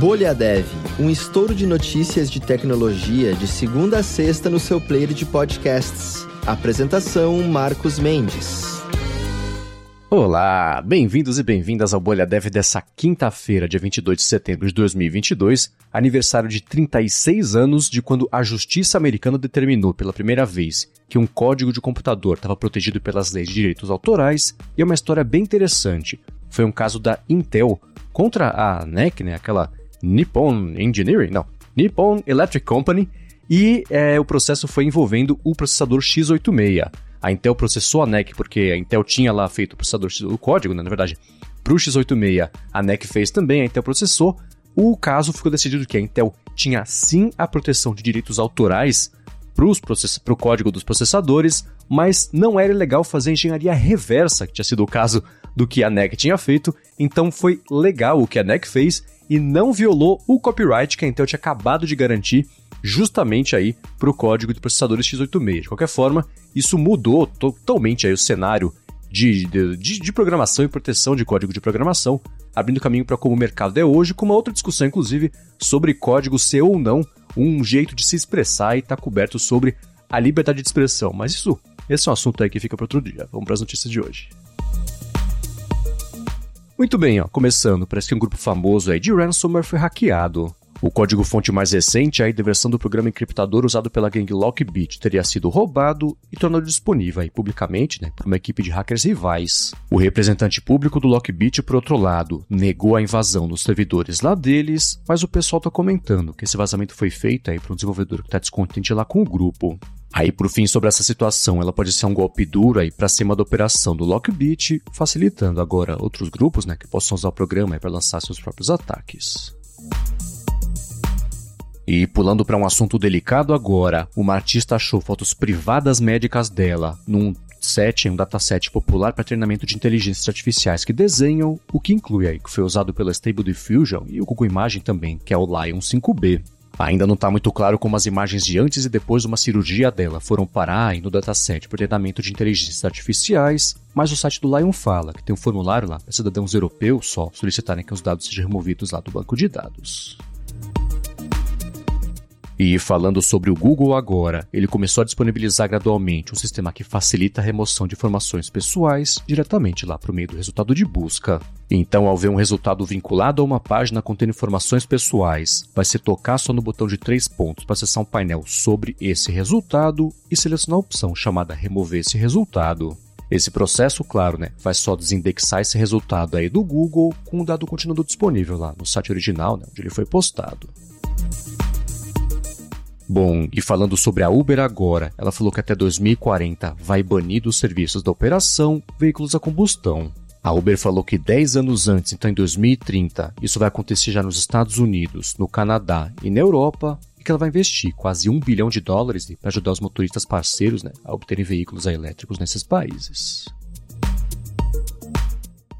Bolha Dev, um estouro de notícias de tecnologia de segunda a sexta no seu player de podcasts. Apresentação Marcos Mendes. Olá, bem-vindos e bem-vindas ao Bolha Dev dessa quinta-feira, dia 22 de setembro de 2022, aniversário de 36 anos de quando a justiça americana determinou pela primeira vez que um código de computador estava protegido pelas leis de direitos autorais, e é uma história bem interessante. Foi um caso da Intel contra a NEC, né, aquela Nippon Engineering, não, Nippon Electric Company, e é, o processo foi envolvendo o processador x86. A Intel processou a NEC porque a Intel tinha lá feito o processador o código, né, na verdade, para o x86. A NEC fez também, a Intel processou. O caso ficou decidido que a Intel tinha sim a proteção de direitos autorais para o código dos processadores, mas não era legal fazer engenharia reversa, que tinha sido o caso do que a NEC tinha feito, então foi legal o que a NEC fez e não violou o copyright que a Intel tinha acabado de garantir justamente aí para o código de processadores x86. De qualquer forma, isso mudou totalmente aí o cenário de, de, de, programação e proteção de código de programação, abrindo caminho para como o mercado é hoje, com uma outra discussão, inclusive, sobre código ser ou não um jeito de se expressar e estar tá coberto sobre a liberdade de expressão. Mas isso, esse é um assunto aí que fica para outro dia. Vamos para as notícias de hoje. Muito bem, ó, começando, parece que um grupo famoso aí de ransomware foi hackeado. O código-fonte mais recente, aí da versão do programa encriptador usado pela gangue Lockbit, teria sido roubado e tornado disponível aí, publicamente né, por uma equipe de hackers rivais. O representante público do Lockbit, por outro lado, negou a invasão nos servidores lá deles, mas o pessoal está comentando que esse vazamento foi feito aí por um desenvolvedor que está descontente lá com o grupo. Aí, por fim, sobre essa situação, ela pode ser um golpe duro aí para cima da operação do Lockbit, facilitando agora outros grupos, né, que possam usar o programa para lançar seus próprios ataques. E pulando para um assunto delicado agora, uma artista achou fotos privadas médicas dela num set, um dataset popular para treinamento de inteligências artificiais que desenham, o que inclui aí que foi usado pela Stable Diffusion e o Google Imagem também, que é o Lion 5B. Ainda não está muito claro como as imagens de antes e depois de uma cirurgia dela foram parar no dataset por treinamento de inteligências artificiais, mas o site do Lion fala que tem um formulário lá para cidadãos europeus só solicitarem que os dados sejam removidos lá do banco de dados. E falando sobre o Google agora, ele começou a disponibilizar gradualmente um sistema que facilita a remoção de informações pessoais diretamente lá para o meio do resultado de busca. Então, ao ver um resultado vinculado a uma página contendo informações pessoais, vai se tocar só no botão de três pontos para acessar um painel sobre esse resultado e selecionar a opção chamada Remover esse resultado. Esse processo, claro, né, vai só desindexar esse resultado aí do Google com o dado continuando disponível lá no site original, né, onde ele foi postado. Bom, e falando sobre a Uber agora, ela falou que até 2040 vai banir dos serviços da operação veículos a combustão. A Uber falou que 10 anos antes, então em 2030, isso vai acontecer já nos Estados Unidos, no Canadá e na Europa, e que ela vai investir quase um bilhão de dólares para ajudar os motoristas parceiros né, a obterem veículos elétricos nesses países.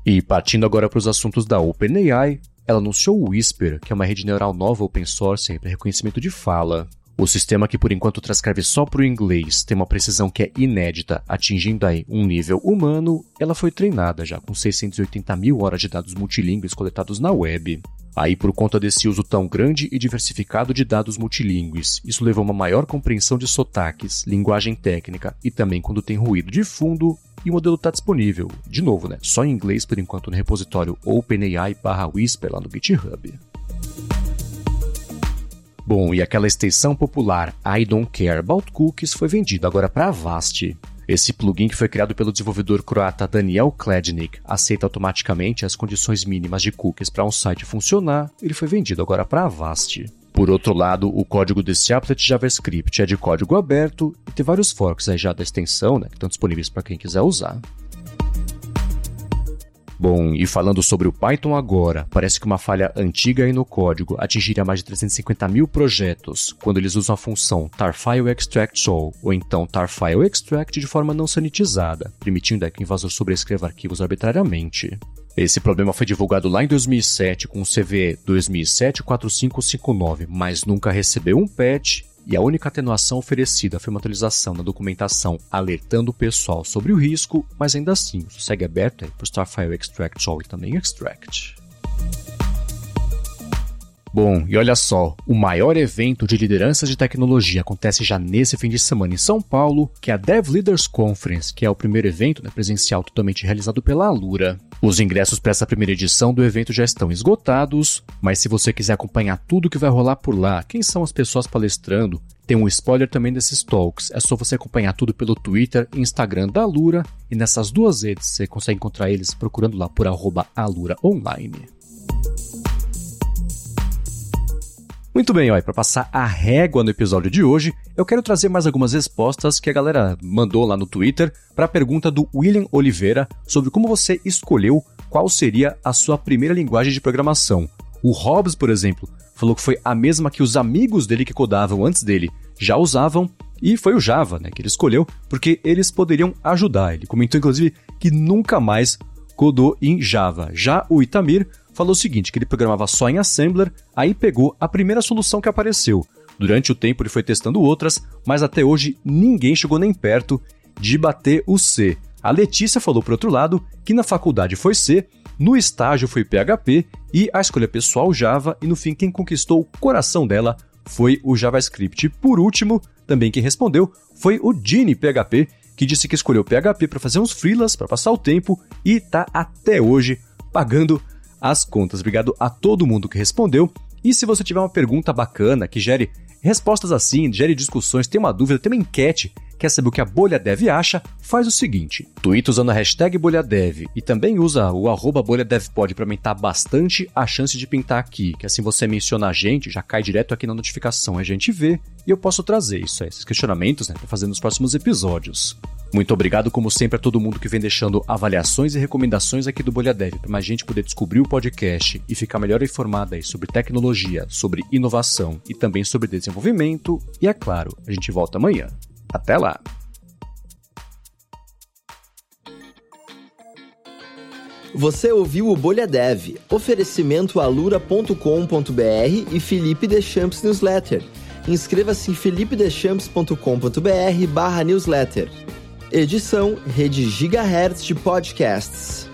E partindo agora para os assuntos da OpenAI, ela anunciou o Whisper, que é uma rede neural nova open source para reconhecimento de fala. O sistema que por enquanto transcreve só para o inglês tem uma precisão que é inédita, atingindo aí um nível humano, ela foi treinada já com 680 mil horas de dados multilingües coletados na web. Aí, por conta desse uso tão grande e diversificado de dados multilingües, isso levou a uma maior compreensão de sotaques, linguagem técnica e também quando tem ruído de fundo, e o modelo está disponível, de novo, né, só em inglês por enquanto no repositório OpenAI/Whisper lá no GitHub. Bom, e aquela extensão popular I Don't Care About Cookies foi vendida agora para Avast. Esse plugin que foi criado pelo desenvolvedor croata Daniel Klednik aceita automaticamente as condições mínimas de cookies para um site funcionar, ele foi vendido agora para Avast. Por outro lado, o código desse applet JavaScript é de código aberto e tem vários forks aí já da extensão, né, que estão disponíveis para quem quiser usar. Bom, e falando sobre o Python agora, parece que uma falha antiga aí no código atingiria mais de 350 mil projetos quando eles usam a função tarfile extract all ou então tarfile extract de forma não sanitizada, permitindo que o invasor sobrescreva arquivos arbitrariamente. Esse problema foi divulgado lá em 2007 com o CVE 2007-4559, mas nunca recebeu um patch e a única atenuação oferecida foi uma atualização na documentação alertando o pessoal sobre o risco, mas ainda assim isso segue aberto para o Starfire Extract All e também Extract. Bom, e olha só, o maior evento de lideranças de tecnologia acontece já nesse fim de semana em São Paulo, que é a Dev Leaders Conference, que é o primeiro evento né, presencial totalmente realizado pela Alura. Os ingressos para essa primeira edição do evento já estão esgotados, mas se você quiser acompanhar tudo que vai rolar por lá, quem são as pessoas palestrando, tem um spoiler também desses talks. É só você acompanhar tudo pelo Twitter e Instagram da Alura, e nessas duas redes você consegue encontrar eles procurando lá por arroba Alura Online. Muito bem, para passar a régua no episódio de hoje, eu quero trazer mais algumas respostas que a galera mandou lá no Twitter para a pergunta do William Oliveira sobre como você escolheu qual seria a sua primeira linguagem de programação. O Hobbes, por exemplo, falou que foi a mesma que os amigos dele que codavam antes dele já usavam, e foi o Java, né, que ele escolheu, porque eles poderiam ajudar. Ele comentou inclusive que nunca mais codou em Java. Já o Itamir falou o seguinte, que ele programava só em Assembler, aí pegou a primeira solução que apareceu. Durante o tempo ele foi testando outras, mas até hoje ninguém chegou nem perto de bater o C. A Letícia falou por outro lado que na faculdade foi C, no estágio foi PHP e a escolha pessoal Java e no fim quem conquistou o coração dela foi o JavaScript. Por último, também quem respondeu foi o Gini PHP, que disse que escolheu PHP para fazer uns freelas, para passar o tempo e está até hoje pagando as contas. Obrigado a todo mundo que respondeu. E se você tiver uma pergunta bacana que gere respostas assim, gere discussões, tem uma dúvida, tem uma enquete, quer saber o que a Bolha Dev acha, faz o seguinte: tweet usando a hashtag BolhaDev e também usa o arroba BolhaDevPod para aumentar bastante a chance de pintar aqui, que assim você menciona a gente, já cai direto aqui na notificação, a gente vê e eu posso trazer isso, esses questionamentos, né, para fazer nos próximos episódios. Muito obrigado, como sempre, a todo mundo que vem deixando avaliações e recomendações aqui do Bolha Dev, para mais gente poder descobrir o podcast e ficar melhor informada aí sobre tecnologia, sobre inovação e também sobre desenvolvimento. E é claro, a gente volta amanhã. Até lá! Você ouviu o Bolha Dev, oferecimento alura.com.br e Felipe Deschamps Newsletter. Inscreva-se em felipedeschamps.com.br barra newsletter. Edição Rede Gigahertz de Podcasts.